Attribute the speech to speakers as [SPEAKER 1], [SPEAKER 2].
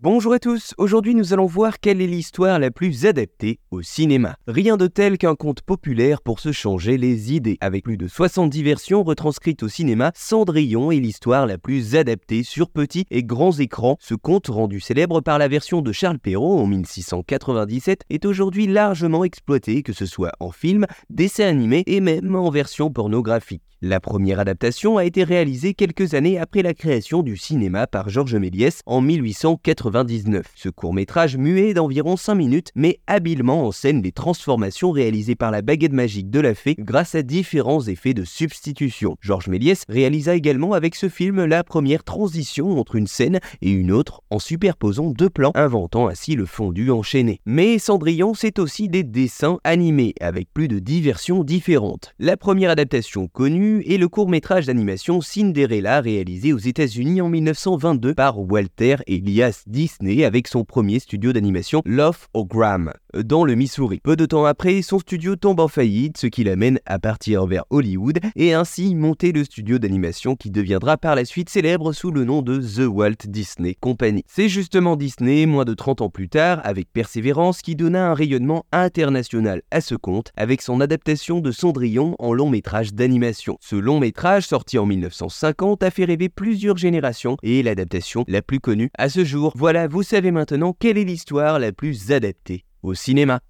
[SPEAKER 1] Bonjour à tous, aujourd'hui nous allons voir quelle est l'histoire la plus adaptée au cinéma. Rien de tel qu'un conte populaire pour se changer les idées. Avec plus de 70 versions retranscrites au cinéma, Cendrillon est l'histoire la plus adaptée sur petits et grands écrans. Ce conte, rendu célèbre par la version de Charles Perrault en 1697, est aujourd'hui largement exploité, que ce soit en film, dessin animé et même en version pornographique. La première adaptation a été réalisée quelques années après la création du cinéma par Georges Méliès en 1899. Ce court-métrage muet d'environ 5 minutes met habilement en scène les transformations réalisées par la baguette magique de la fée grâce à différents effets de substitution. Georges Méliès réalisa également avec ce film la première transition entre une scène et une autre en superposant deux plans, inventant ainsi le fondu enchaîné. Mais Cendrillon, c'est aussi des dessins animés avec plus de 10 versions différentes. La première adaptation connue et le court-métrage d'animation Cinderella réalisé aux États-Unis en 1922 par Walter Elias Disney avec son premier studio d'animation Love O'Gram dans le Missouri. Peu de temps après, son studio tombe en faillite, ce qui l'amène à partir vers Hollywood et ainsi monter le studio d'animation qui deviendra par la suite célèbre sous le nom de The Walt Disney Company. C'est justement Disney, moins de 30 ans plus tard, avec Persévérance, qui donna un rayonnement international à ce compte avec son adaptation de Cendrillon en long métrage d'animation. Ce long métrage, sorti en 1950, a fait rêver plusieurs générations et est l'adaptation la plus connue à ce jour. Voilà, vous savez maintenant quelle est l'histoire la plus adaptée au cinéma.